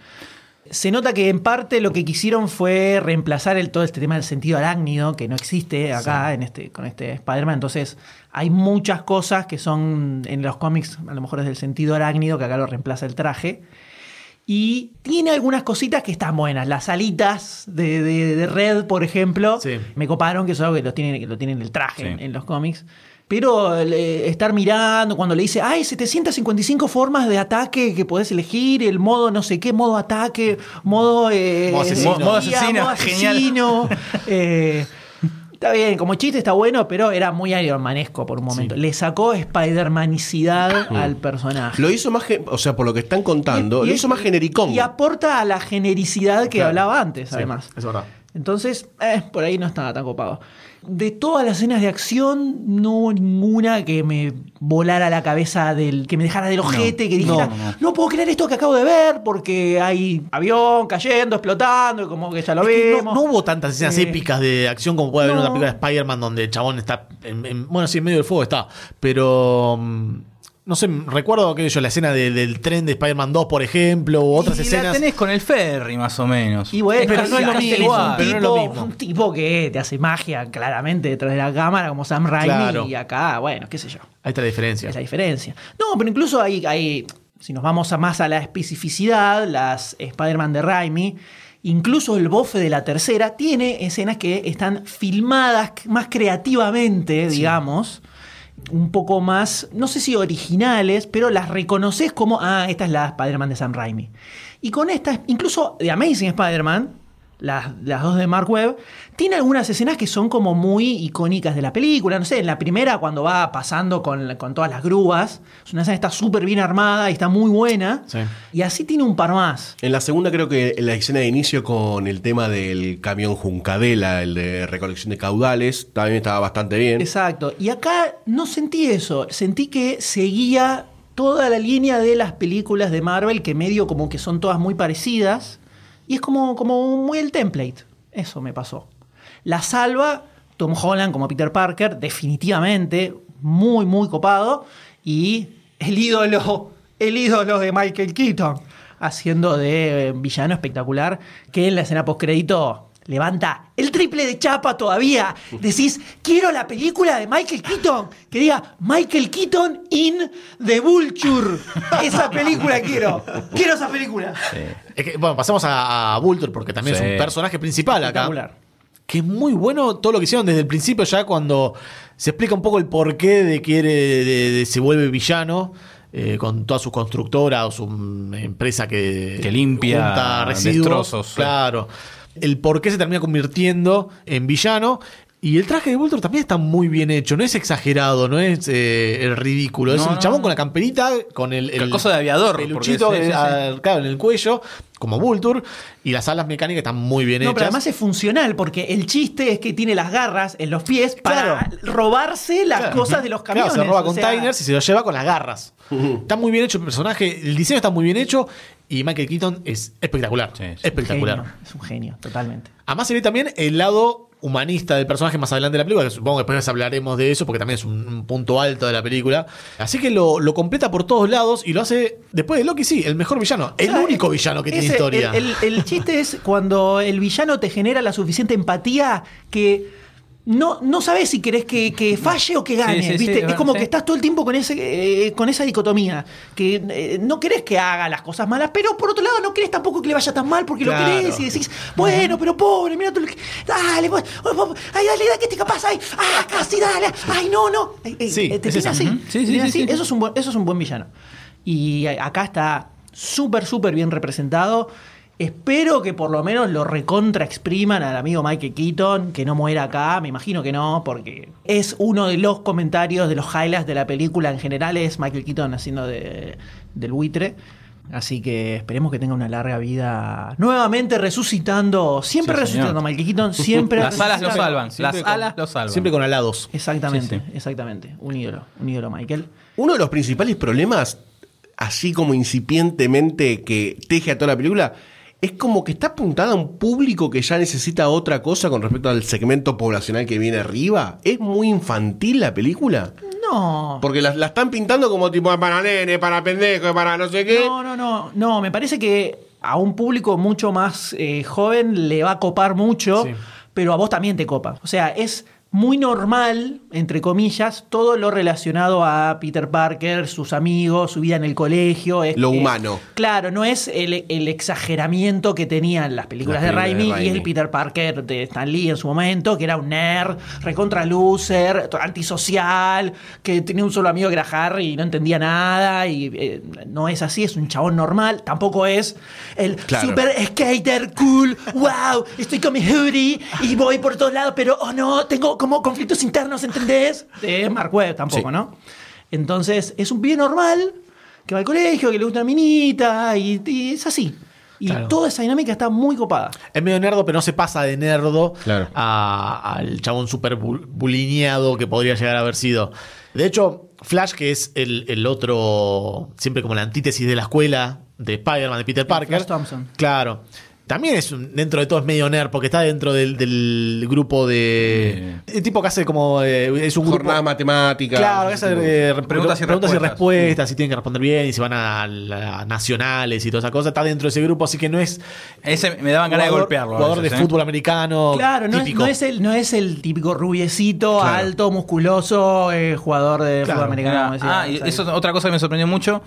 Se nota que en parte lo que quisieron fue reemplazar el, todo este tema del sentido arácnido, que no existe acá en este, con este Spider-Man. Entonces, hay muchas cosas que son en los cómics, a lo mejor es del sentido arácnido, que acá lo reemplaza el traje. Y tiene algunas cositas que están buenas. Las alitas de, de- de Red, por ejemplo, Sí. me coparon, que es algo que lo tienen, que lo tienen el traje Sí. en, en los cómics. Pero eh, estar mirando cuando le dice, hay 755 formas de ataque que podés elegir, el modo no sé qué, modo ataque, modo... eh, Modo asesino. espía, Modo asesino, modo genial. Eh, está bien, como chiste está bueno, pero era muy Iron Manesco por un momento. Le sacó Spider-Manicidad al personaje. Lo hizo más, o sea, por lo que están contando, Y- y- lo hizo más genericón. Y aporta a la genericidad que Claro. hablaba antes, Sí, además. Es verdad. Entonces, eh, por ahí no estaba tan copado. De todas las escenas de acción, no hubo ninguna que me volara la cabeza del. que me dejara del ojete, que dijera, no, no, no. puedo creer esto que acabo de ver, porque hay avión cayendo, explotando, y como que ya lo vemos. no, hubo tantas escenas Eh, épicas de acción como puede haber en una película de Spider-Man donde el chabón está. en- en- bueno, sí, en medio del fuego está. Pero. mm, No sé, recuerdo que yo, la escena de- del tren de Spider-Man 2, por ejemplo, u otras y escenas. la tenés con el ferry, más o menos. Y bueno, pero no es lo mismo. un, pero no tipo, es lo mismo. un tipo que te hace magia claramente detrás de la cámara, como Sam Raimi, Claro. y acá, bueno, qué sé yo. Ahí está la diferencia. Es la diferencia. No, pero incluso hay, hay si nos vamos a más a la especificidad, las Spider-Man de Raimi, incluso el bofe de la tercera tiene escenas que están filmadas más creativamente, digamos. Un poco más, no sé si originales, pero las reconoces como, ah, esta es la Spider-Man de Sam Raimi. Y con esta, incluso de Amazing Spider-Man, las, las dos de Mark Webb, tiene algunas escenas que son como muy icónicas de la película. No sé, en la primera, cuando va pasando con, con todas las grúas, es una escena que está súper bien armada y está muy buena. Sí. Y así tiene un par más. En la segunda creo que en la escena de inicio con el tema del camión Juncadela, el de recolección de caudales, también estaba bastante bien. Exacto. Y acá no sentí eso. Sentí que seguía toda la línea de las películas de Marvel, que medio como que son todas muy parecidas. Y es como, como muy el template. Eso me pasó. La salva Tom Holland como Peter Parker, definitivamente, muy, muy copado. Y el ídolo, el ídolo de Michael Keaton, haciendo de villano espectacular, que en la escena postcrédito levanta el triple de chapa todavía. Decís, quiero la película de Michael Keaton, que diga Michael Keaton in The Vulture. Esa película quiero. Quiero esa película. Es que, bueno, pasamos a, a Vulture porque también Sí. es un personaje principal acá. Que es muy bueno todo lo que hicieron desde el principio, ya cuando se explica un poco el porqué de que de, de- de- se vuelve villano. eh, con toda su constructora o su mm, empresa que, Que limpia junta residuos. destrozos, sí. El por qué se termina convirtiendo en villano. Y el traje de Vulture también está muy bien hecho, no es exagerado, no es eh, el ridículo. es No, el no, chabón no. con la camperita, con el, Con cosa de aviador, peluchito porque sí, sí, sí. eh, claro, en el cuello, como Vulture. Y las alas mecánicas están muy bien No, hechas. pero además es funcional, porque el chiste es que tiene las garras en los pies para Claro. robarse las Claro. cosas de los Claro, camiones. se roba o sea, containers y se los lleva con las garras. Está muy bien hecho el personaje, el diseño está muy bien hecho y Michael Keaton es espectacular. Sí, sí. Espectacular. genio, es un genio, totalmente. Además se ve también el lado humanista del personaje más adelante de la película, que supongo que después hablaremos de eso porque también es un, un punto alto de la película. Así que lo, lo completa por todos lados y lo hace, después de Loki, sí, el mejor villano. El O sea, único villano que tiene historia. El, el- el chiste es cuando el villano te genera la suficiente empatía que no, no sabes si querés que, que falle o que gane. Sí, sí, ¿viste? sí, es bueno, como que estás todo el tiempo con, ese, eh, con esa dicotomía. Que eh, no querés que haga las cosas malas, pero por otro lado no querés tampoco que le vaya tan mal porque Claro. lo querés y decís, bueno, pero pobre, mira tú. que- Dale, pues, oh, oh, ay, dale, dale, ¿qué te capaz? Ay, ah, casi, dale. Ay, no, no. Eh, eh, Sí, te es así. Te así. sí. Eso es un buen, eso es un buen villano. Y acá está súper, súper bien representado. Espero que por lo menos lo recontra expriman al amigo Michael Keaton, que no muera acá, me imagino que no, porque es uno de los comentarios de los highlights de la película en general, es Michael Keaton haciendo de, del buitre. Así que esperemos que tenga una larga vida. Nuevamente resucitando, siempre Sí, resucitando. Michael Keaton, siempre Las alas lo resucitando. salvan. Siempre Las con- alas lo salvan. Siempre con alados. Exactamente, Sí, sí. exactamente. Un ídolo, un ídolo Michael. Uno de los principales problemas, así como incipientemente que teje a toda la película, es como que está apuntada a un público que ya necesita otra cosa con respecto al segmento poblacional que viene arriba. ¿Es muy infantil la película? No. Porque la, la están pintando como tipo para nene, para pendejo, para no sé qué. No, no, no. No, me parece que a un público mucho más eh, joven le va a copar mucho, Sí. pero a vos también te copa. O sea, es muy normal, entre comillas, todo lo relacionado a Peter Parker, sus amigos, su vida en el colegio. Es, Lo humano. claro, no es el, el exageramiento que tenían las películas Las de, Raimi, y el Peter Parker de Stan Lee en su momento, que era un nerd, recontra loser, antisocial, que tenía un solo amigo que era Harry y no entendía nada, y eh, no es así, es un chabón normal, tampoco es el Claro. super skater cool, wow, estoy con mi hoodie y voy por todos lados, pero oh no, tengo como conflictos internos, ¿entendés? De Mark Webb tampoco, Sí. ¿no? Entonces, es un pibe normal que va al colegio, que le gusta una minita, y, y es así. Y Claro. toda esa dinámica está muy copada. Es medio nerdo, pero no se pasa de nerdo Claro. a- al chabón súper bu- bulineado que podría llegar a haber sido. De hecho, Flash, que es el, el otro, siempre como la antítesis de la escuela de Spider-Man, de Peter Parker. Flash Thompson. Claro. También es un- dentro de todo es medio nerd, porque está dentro del, del grupo de. El tipo que hace como. eh, es un grupo. Jornadas matemáticas. Claro, que hace eh, Preguntas y y respuestas. si tienen que responder bien, y si van a, nacionales y toda esa cosa. Está dentro de ese grupo, así que no es. Ese me daban ganas de golpearlo. Jugador veces, de ¿eh? fútbol americano. Claro, no es, típico. no, es el, no es el típico rubiecito, Claro. alto, musculoso, eh, jugador de Claro. fútbol americano. como decía Ah, y eso es otra cosa que me sorprendió mucho.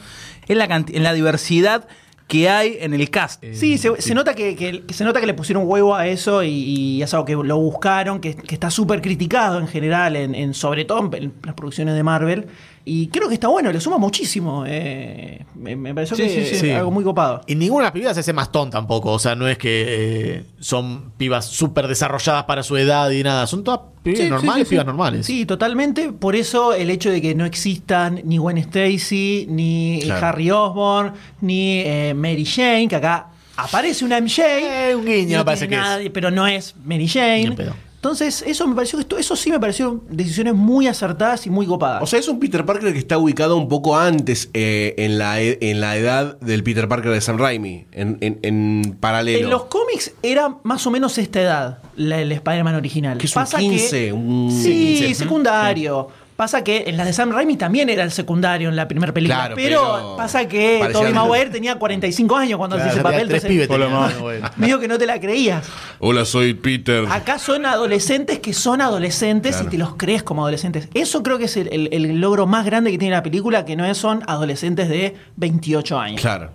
Es la, en la diversidad que hay en el cast. Sí, se, se nota que, que- que se nota que le pusieron huevo a eso y, y es algo que lo buscaron, que, que está súper criticado en general, en, en- sobre todo en, las producciones de Marvel. Y creo que está bueno, le suma muchísimo. eh, me, me pareció Sí, que sí, es algo muy copado. Y ninguna de las pibas hace mastón tampoco. O sea, no es que eh, son pibas súper desarrolladas para su edad y nada. Son todas pibas normales, sí, sí. pibas normales. Sí, totalmente. Por eso el hecho de que no existan ni Gwen Stacy, ni Claro. Harry Osborn, ni eh, Mary Jane, que acá aparece una MJ. Eh, un guiño, no parece que es. Pero no es Mary Ni Jane. pedo. Entonces, eso me pareció que esto- eso sí me parecieron decisiones muy acertadas y muy copadas. O sea, es un Peter Parker que está ubicado un poco antes eh, en, la, e- en la edad del Peter Parker de Sam Raimi, en, en- en paralelo. en los cómics era más o menos esta edad, la- el Spider-Man original. Que es un 15, un- sí, 15. secundario. Pasa que en las de Sam Raimi también era el secundario en la primera película. Claro, pero, pero pasa que Tobey Maguire tenía 45 años cuando Claro, hacía ese papel. tres entonces- pibes bueno. Medio que no te la creías. Hola, soy Peter. Acá son adolescentes que son adolescentes Claro. y te los crees como adolescentes. Eso creo que es el, el- el logro más grande que tiene la película, que no es- son adolescentes de 28 años. Claro.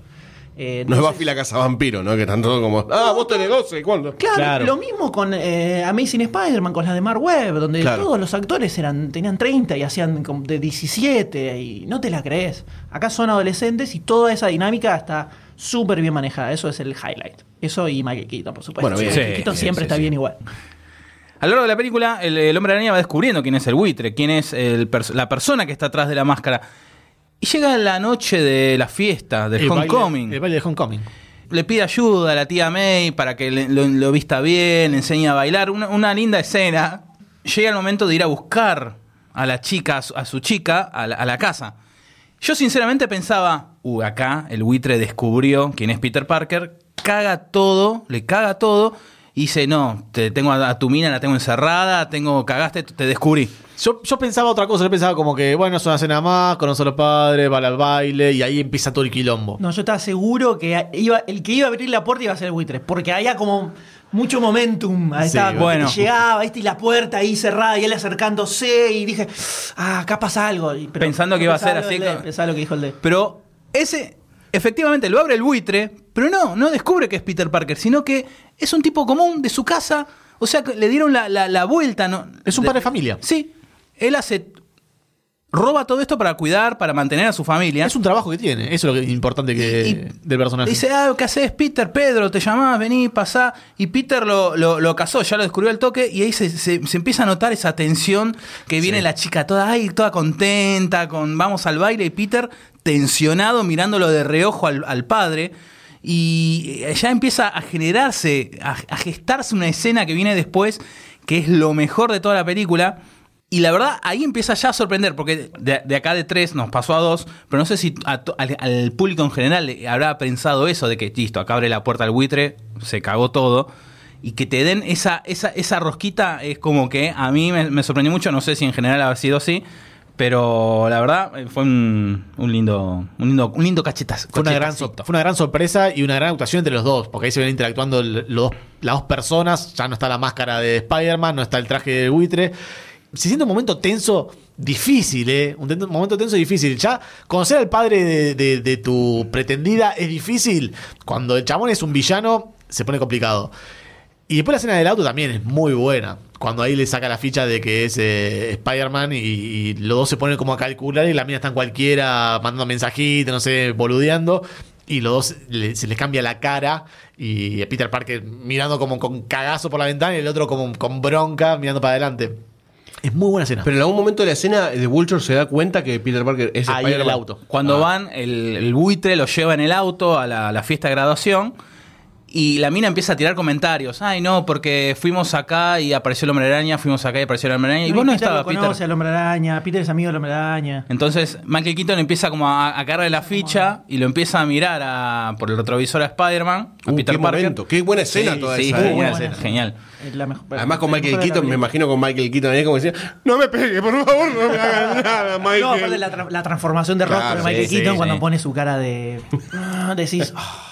Eh, No es Buffy la casa vampiro, ¿no? Que están todos como. Ah, vos tenés 12, ¿cuándo? Claro, Claro. lo mismo con eh, Amazing Spider-Man, con las de Mark Webb, donde Claro. todos los actores eran, tenían 30 y hacían de 17 y no te la crees. Acá son adolescentes y toda esa dinámica está súper bien manejada. Eso es el highlight. Eso y Michael Keaton, por supuesto. Bueno, bien. Michael Sí, Keaton bien, siempre sí, está sí. bien igual. A lo largo de la película, el, el hombre araña va descubriendo quién es el buitre, quién es el pers- la persona que está atrás de la máscara. Y llega la noche de la fiesta, del El baile- homecoming. el baile de Homecoming. le pide ayuda a la tía May para que le- lo, lo vista bien, le enseñe a bailar. Una, una linda escena. Llega el momento de ir a buscar a la chica, a su, a su chica, a la, a la casa. Yo sinceramente pensaba, uh, acá el buitre descubrió quién es Peter Parker, caga todo, le caga todo, y dice, no, te tengo a, a tu mina, la tengo encerrada, tengo, cagaste, te descubrí. Yo, yo pensaba otra cosa, yo pensaba como que, bueno, es una cena más, conoce a los padres, va al baile y ahí empieza todo el quilombo. No, yo estaba seguro que iba, el que iba a abrir la puerta iba a ser el buitre, porque había como mucho momentum. Ahí Sí, estaba, como bueno. Llegaba, ¿viste? Y la puerta ahí cerrada y él acercándose y dije, ah, acá pasa algo. Y- pero Pensando que iba a ser así Pensaba lo que dijo el de. Pero ese, efectivamente, lo abre el buitre, pero no, no descubre que es Peter Parker, sino que es un tipo común de su casa. O sea, que le dieron la, la- la vuelta. ¿no? Es un padre de familia. Sí. Él hace. Roba todo esto para cuidar, para mantener a su familia. Es un trabajo que tiene, eso es lo que- importante que, Y- del personaje. Dice, ah, ¿qué haces, Peter? Pedro, te llamás, vení, pasá. Y Peter lo, lo, lo casó, ya lo descubrió al toque. Y ahí se, se- se empieza a notar esa tensión que viene la chica toda, ay, toda contenta, con vamos al baile. Y Peter tensionado, mirándolo de reojo al, al padre. Y eh, ya empieza a generarse, a, a gestarse una escena que viene después, que es lo mejor de toda la película. Y la verdad, ahí empieza ya a sorprender, porque de, de acá de tres nos pasó a dos, pero no sé si a al, al público en general le habrá pensado eso, de que, listo, acá abre la puerta al buitre, se cagó todo, y que te den esa, esa, esa rosquita es como que a mí me, me sorprendió mucho, no sé si en general ha sido así, pero la verdad eh, fue un, un lindo un lindo, un lindo cachetas. Fue una, gran, fue una gran sorpresa y una gran actuación entre los dos, porque ahí se ven interactuando los las dos personas, ya no está la máscara de Spider-Man, no está el traje de buitre. Se siente un momento tenso, difícil, ¿eh? Un, momento tenso difícil. Ya conocer al padre de, de- tu pretendida es difícil. Cuando el chabón es un villano, se pone complicado. Y después la escena del auto también es muy buena. Cuando ahí le saca la ficha de que es eh, Spider-Man y, los dos se ponen como a calcular y la mina está en cualquiera mandando mensajitos, no sé, boludeando. Y los dos se les cambia la cara y Peter Parker mirando como con cagazo por la ventana y el otro como con bronca mirando para adelante. Es muy buena escena. Pero en algún momento de la escena, The Vulture se da cuenta que Peter Parker es Ahí en el auto. Cuando Ah. van, el, el buitre lo lleva en el auto a la, la fiesta de graduación Y la mina empieza a tirar comentarios. Ay, no, porque fuimos acá y apareció el hombre araña, fuimos acá y apareció el hombre araña. Y No, vos no Peter estabas, lo Peter. conoce al hombre araña, Peter es amigo del hombre araña. Entonces Michael Keaton empieza como a, a caerle la ficha y lo empieza a mirar a- por el retrovisor a Spider-Man, a Uh, Peter qué Parker. momento, qué buena escena toda sí, esa, genial, ¿eh? Muy buena escena, escena. genial. Es la mejor- Además con la Michael mejor de la Keaton, me película. imagino con Michael Keaton ahí como decía, no me pegue, por favor, no me hagan nada, Michael. No, aparte la, tra- la transformación de rostro Claro, de Michael sí, Keaton sí, cuando sí. pone su cara de. Ah, decís. ah,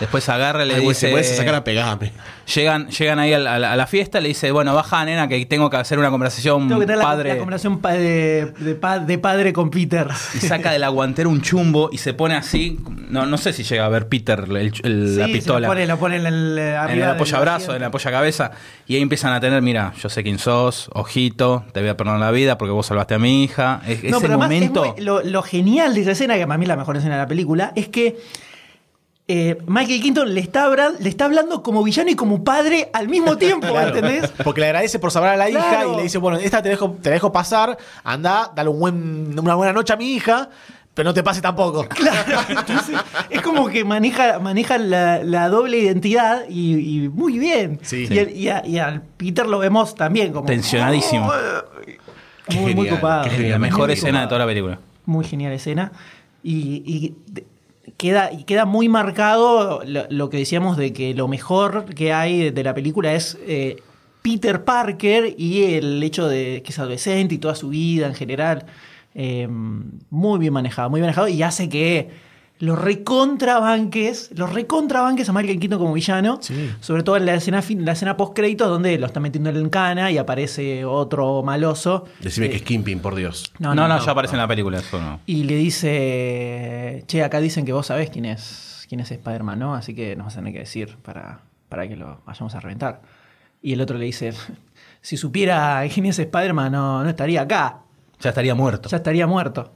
Después agarra y le Ay, dice... se puede sacar a pegarme. Llegan, llegan ahí a la, a la- la fiesta, le dice, bueno, baja nena, que tengo que hacer una conversación tengo que tener la- padre. la, conversación pa- de, de pa- de padre con Peter. y saca del aguantero un chumbo y se pone así. No, no sé si llega a ver Peter el- el- la Sí, se pistola. Lo pone, lo pone en el, en arriba el apoyabrazo, en el apoyacabeza. Y ahí empiezan a tener, mira, yo sé quién sos, ojito, te voy a perdonar la vida porque vos salvaste a mi hija. Es- No, ese pero además es momento. muy- lo, lo genial de esa escena, que para mí es la mejor escena de la película, es que eh, Michael Keaton le está, habla- le está hablando como villano y como padre al mismo tiempo, ¿entendés? Porque le agradece por salvar a la hija Claro. y le dice, bueno, esta te dejo, te dejo pasar, anda, dale un buen, una buena noche a mi hija, pero no te pase tampoco. Claro, entonces, es como que maneja, maneja la, la doble identidad y, y muy bien. Sí. y, al- y a- y al Peter lo vemos también como Tensionadísimo. muy, muy genial, copado. la mejor Muy escena de toda la película. Muy genial escena. Y, y de- queda, queda muy marcado lo, que decíamos de que lo mejor que hay de, la película es eh, Peter Parker y el hecho de que es adolescente y toda su vida en general. Eh, muy bien manejado, muy manejado. Y hace que los recontrabanques, los recontrabanques a Michael Keaton como villano, Sí. sobre todo en la escena, fin- la escena post créditos donde lo está metiendo en cana y aparece otro maloso. Decime Eh, que es Kimping, por Dios. No, no, ya aparece en la película, eso no. y le dice, che, acá dicen que vos sabés quién es, quién es Spider-Man, ¿no? Así que nos vas a tener que decir para, para que lo vayamos a reventar. Y el otro le dice, si supiera quién es Spider-Man, no, no estaría acá, Ya estaría muerto. ya estaría muerto.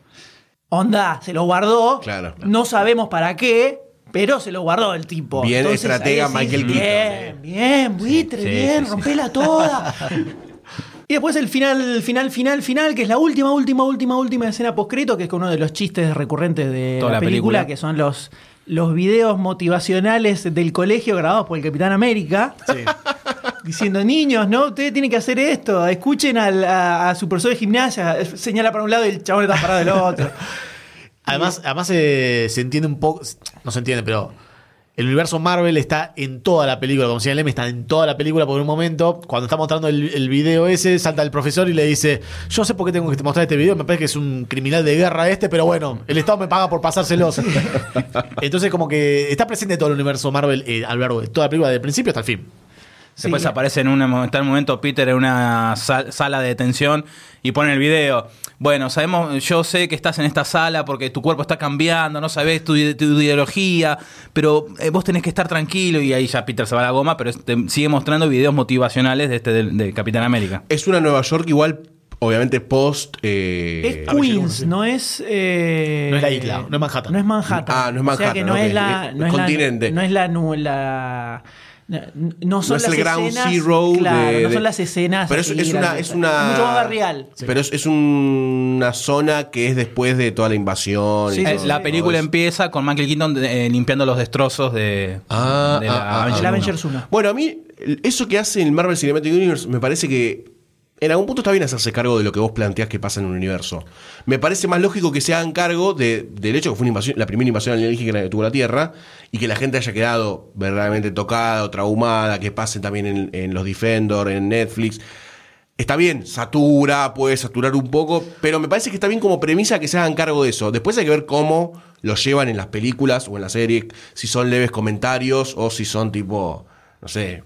Onda, se lo guardó, Claro. no sabemos para qué, pero se lo guardó el tipo. Bien Entonces, estratega decís, Michael Keaton, Bien, bien, buitre, sí, bien, sí, sí. rompela toda. Y después el final, final, final, final, que es la última, última, última, última escena postcrédito, que es uno de los chistes recurrentes de Toda la, la película, película. que son los, los videos motivacionales del colegio grabados por el Capitán América. Diciendo, niños, ¿no? Ustedes tienen que hacer esto. Escuchen al- a, a su profesor de gimnasia. Señala para un lado y el chabón está parado del otro. Además, además eh, se entiende un poco, no se entiende, pero el universo Marvel está en toda la película, como señala M, está en toda la película por un momento. Cuando está mostrando el, el video ese, salta el profesor y le dice, yo sé por qué tengo que mostrar este video, me parece que es un criminal de guerra este, pero bueno, el Estado me paga por pasárselos. Entonces como que está presente todo el universo Marvel eh, a lo largo de toda la película, del principio hasta el fin. Después Sí. aparece en un está en un momento Peter en una sal- sala de detención y pone el video. Bueno, sabemos, yo sé que estás en esta sala porque tu cuerpo está cambiando, no sabes tu, tu ideología, pero eh, vos tenés que estar tranquilo y ahí ya Peter se va a la goma, pero te sigue mostrando videos motivacionales de este de, de Capitán América. Es una Nueva York igual, obviamente, post... eh, Es Queens, no es. eh, No es la isla, no es Manhattan. No es Manhattan. Ah, no es O sea que Manhattan, no es la. No es continente. La, no es la- no, no son No es las el ground escenas, zero claro, de- no son las escenas. Pero es, una, es una. mucho más barrial. Pero es, es una zona que es después de toda la invasión. y Sí, todo- la película empieza con Michael Keaton eh, limpiando los destrozos de, Ah, de la ah, ah, Avengers El uno. Avengers 1. Bueno, a mí, eso que hace el Marvel Cinematic Universe me parece que. En algún punto está bien hacerse cargo de lo que vos planteás que pasa en un universo. Me parece más lógico que se hagan cargo de- del hecho que fue la primera invasión alienígena que tuvo la Tierra y que la gente haya quedado verdaderamente tocada o traumada, que pase también en, en los Defender, en Netflix. Está bien, satura, puede saturar un poco, pero me parece que está bien como premisa que se hagan cargo de eso. Después hay que ver cómo lo llevan en las películas o en la serie, si son leves comentarios o si son tipo, no sé,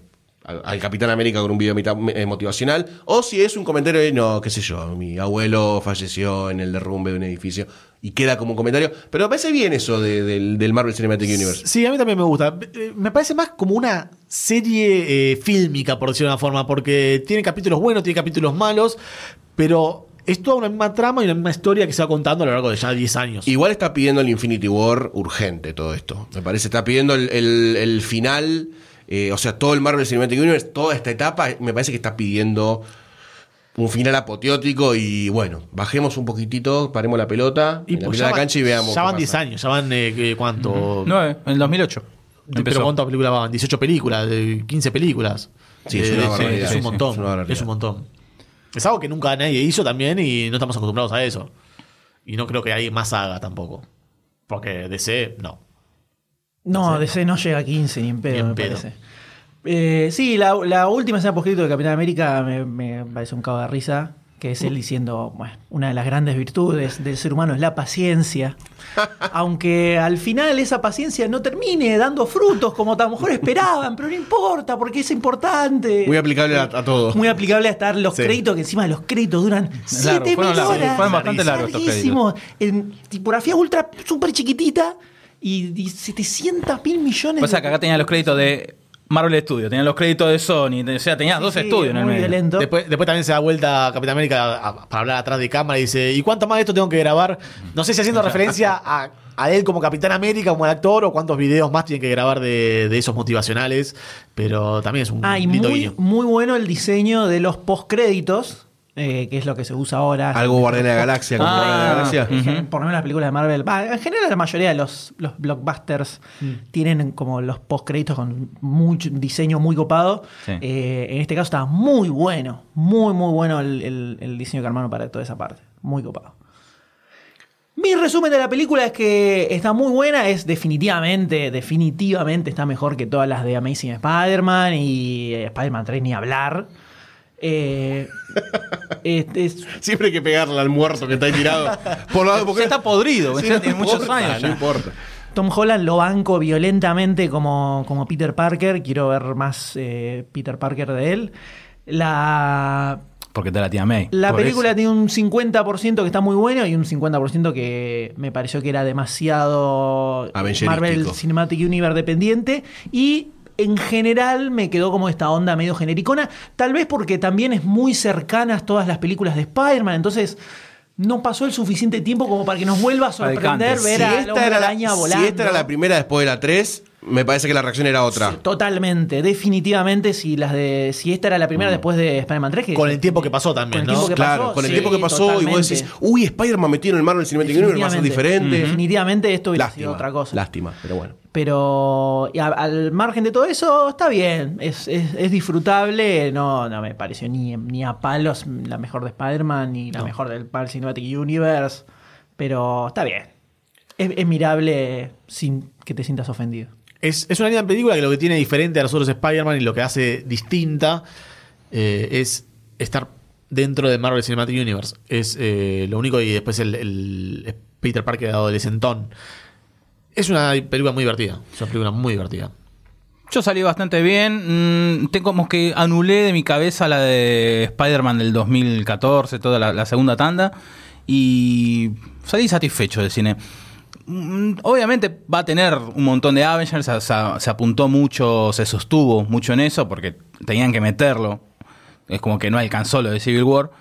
al, Capitán América con un video mita- eh, motivacional, o si es un comentario de, no, qué sé yo, mi abuelo falleció en el derrumbe de un edificio y queda como comentario. Pero me parece bien eso de- del, del Marvel Cinematic Universe. Sí, a mí también me gusta. Eh, Me parece más como una serie eh, fílmica, por decirlo de una forma, porque tiene capítulos buenos, tiene capítulos malos, pero es toda una misma trama y una misma historia que se va contando a lo largo de ya 10 años. Igual está pidiendo el Infinity War urgente todo esto. Me parece, está pidiendo el, el- el final, eh, o sea, todo el Marvel Cinematic Universe, toda esta etapa, me parece que está pidiendo un final apoteótico y bueno, bajemos un poquitito, paremos la pelota Y en la pues la cancha y veamos. Ya van 10 pasa. años, ya van, eh, ¿qué- ¿cuánto? Nueve, en el 2008. Empezó. Pero ¿cuántas películas van? 18 películas, de 15 películas. Sí, es Eh, una un sí, montón. es es un montón. Es algo que nunca nadie hizo también y no estamos acostumbrados a eso. Y no creo que alguien más haga tampoco. Porque DC, no. No, DC no llega a 15 ni en pedo, Ni en me pedo. parece. Eh, sí, la, la última escena poscrito de Capitán América me, me parece un cago de risa, que es él diciendo, bueno, una de las grandes virtudes del ser humano es la paciencia. Aunque al final esa paciencia no termine dando frutos como a lo mejor esperaban, pero no importa, porque es importante. Muy aplicable a, a todo. Muy aplicable a estar los Sí. créditos, que encima los créditos duran 7 fueron largos, horas. fueron bastante largos estos Larguísimos. En tipografía ultra súper chiquitita y, y 700 mil millones Pasa que acá tenía los créditos de Marvel Studios, tenía los créditos de Sony, o sea, tenía dos Sí, estudios en el muy medio. violento. Después, después también se da vuelta Capitán América a- para hablar atrás de cámara y dice, ¿y cuánto más de esto tengo que grabar? No sé si haciendo referencia a, a él como Capitán América, como el actor, o cuántos videos más tiene que grabar de, de esos motivacionales, pero también es un Ah, y lindo muy, guiño. muy bueno el diseño de los postcréditos, eh, que es lo que se usa ahora. Algo Guardián de la Galaxia, como Ah, Guardián de la Galaxia. Por lo menos las películas de Marvel. en general, la mayoría de los, los blockbusters Mm. tienen como los postcréditos con mucho diseño muy copado. Sí. Eh, en este caso estaba muy bueno. Muy, muy bueno el, el- el diseño que armaron para toda esa parte. Muy copado. Mi resumen de la película es que está muy buena, es definitivamente, definitivamente está mejor que todas las de Amazing Spider-Man y Spider-Man 3 ni hablar. Eh, es- es- Siempre hay que pegarle al muerto que está ahí tirado. Por lado, porque Ya está podrido, Sí, ya no tiene muchos importa, años ya. No importa. Tom Holland lo banco violentamente como, como Peter Parker. Quiero ver más eh, Peter Parker de él. La, Porque está la tía May. la película eso. tiene un 50% que está muy bueno y un 50% que me pareció que era demasiado. Marvel Cinematic Universe dependiente. Y en general me quedó como esta onda medio genericona. Tal vez porque también es muy cercanas todas las películas de Spider-Man. Entonces no pasó el suficiente tiempo como para que nos vuelva a sorprender ver Si a esta, era la, araña si esta era la primera después de la 3, me parece que la reacción era otra. Totalmente, definitivamente, si las de si esta era la primera después de Spider-Man 3, que Con el tiempo que pasó también, con el ¿no? tiempo que claro, pasó, con el sí, tiempo que pasó y vos decís, uy, Spider-Man metido en el Marvel Cinematic Universe va a ser diferente. Definitivamente esto hubiera Lástima. sido otra cosa. Lástima, pero bueno. Pero a- al margen de todo eso, está bien, es, es- es disfrutable, no, no me pareció ni, ni a palos la mejor de Spider-Man, ni la mejor del Marvel Cinematic Universe, pero está bien. Es, es mirable sin que te sientas ofendido. Es, es una linda película que lo que tiene diferente a los otros Spider-Man y lo que hace distinta eh, es estar dentro de Marvel Cinematic Universe. Es eh, lo único y después el, el Peter Parker de adolescentón. Es una película muy divertida. Es una película muy divertida. Yo salí bastante bien. mm, tengo como que anulé de mi cabeza la de Spider-Man del 2014, toda la, segunda tanda. Y salí satisfecho del cine. Mm, Obviamente va a tener un montón de Avengers, se, apuntó mucho, se sostuvo mucho en eso porque tenían que meterlo. Es como que no alcanzó lo de Civil War.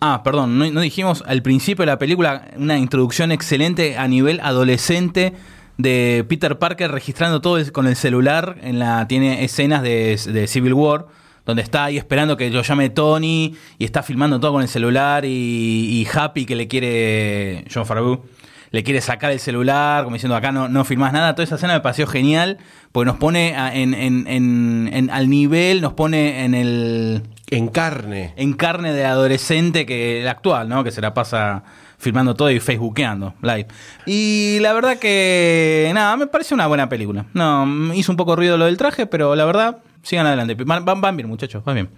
Ah, perdón, no dijimos al principio de la película una introducción excelente a nivel adolescente de Peter Parker registrando todo con el celular. En la tiene escenas de, de Civil War donde está ahí esperando que lo llame Tony y está filmando todo con el celular y, y Happy que le quiere John Favreau le quiere sacar el celular, como diciendo acá no, no filmás nada. Toda esa escena me pareció genial, porque nos pone a- en, en- en- en- al nivel, nos pone en el En carne. en carne del adolescente que el actual, ¿no? Que se la pasa filmando todo y facebookeando live. Y la verdad que nada, me parece una buena película. No, me hizo un poco ruido lo del traje, pero la verdad, sigan adelante. Van, van- van bien, muchachos, van bien.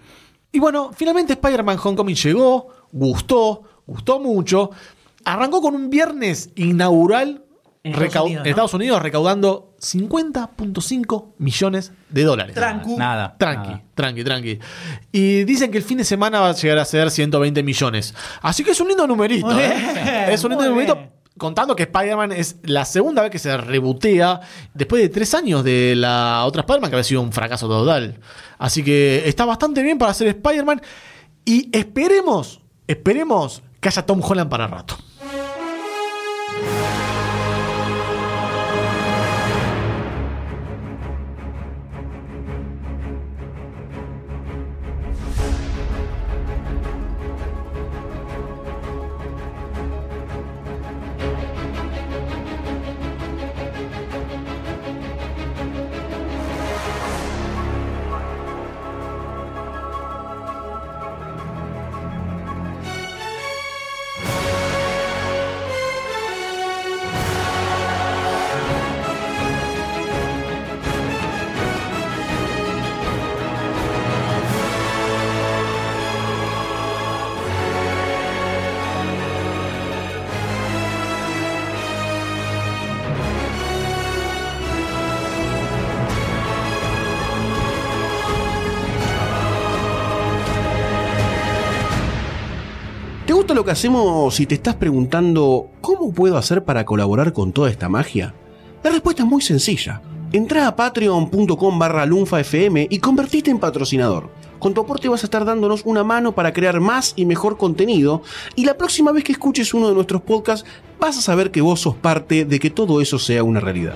Y bueno, finalmente Spider-Man Homecoming llegó, gustó, gustó mucho. Arrancó con un viernes inaugural En Estados recau- Unidos, en ¿no? Estados Unidos recaudando 50.5 millones de dólares. Trancu. Nada. Tranqui, nada. tranqui, tranqui. Y dicen que el fin de semana va a llegar a ser 120 millones. Así que es un lindo numerito. ¿eh? Es un lindo numerito. bien. Contando que Spider-Man es la segunda vez que se rebotea después de tres años de la otra Spider-Man que había sido un fracaso total. Así que está bastante bien para hacer Spider-Man. Y esperemos, esperemos que haya Tom Holland para rato. Lo que hacemos si te estás preguntando cómo puedo hacer para colaborar con toda esta magia? La respuesta es muy sencilla. Entra a patreon.com barra lunfafm y convertite en patrocinador. Con tu aporte vas a estar dándonos una mano para crear más y mejor contenido y la próxima vez que escuches uno de nuestros podcasts vas a saber que vos sos parte de que todo eso sea una realidad.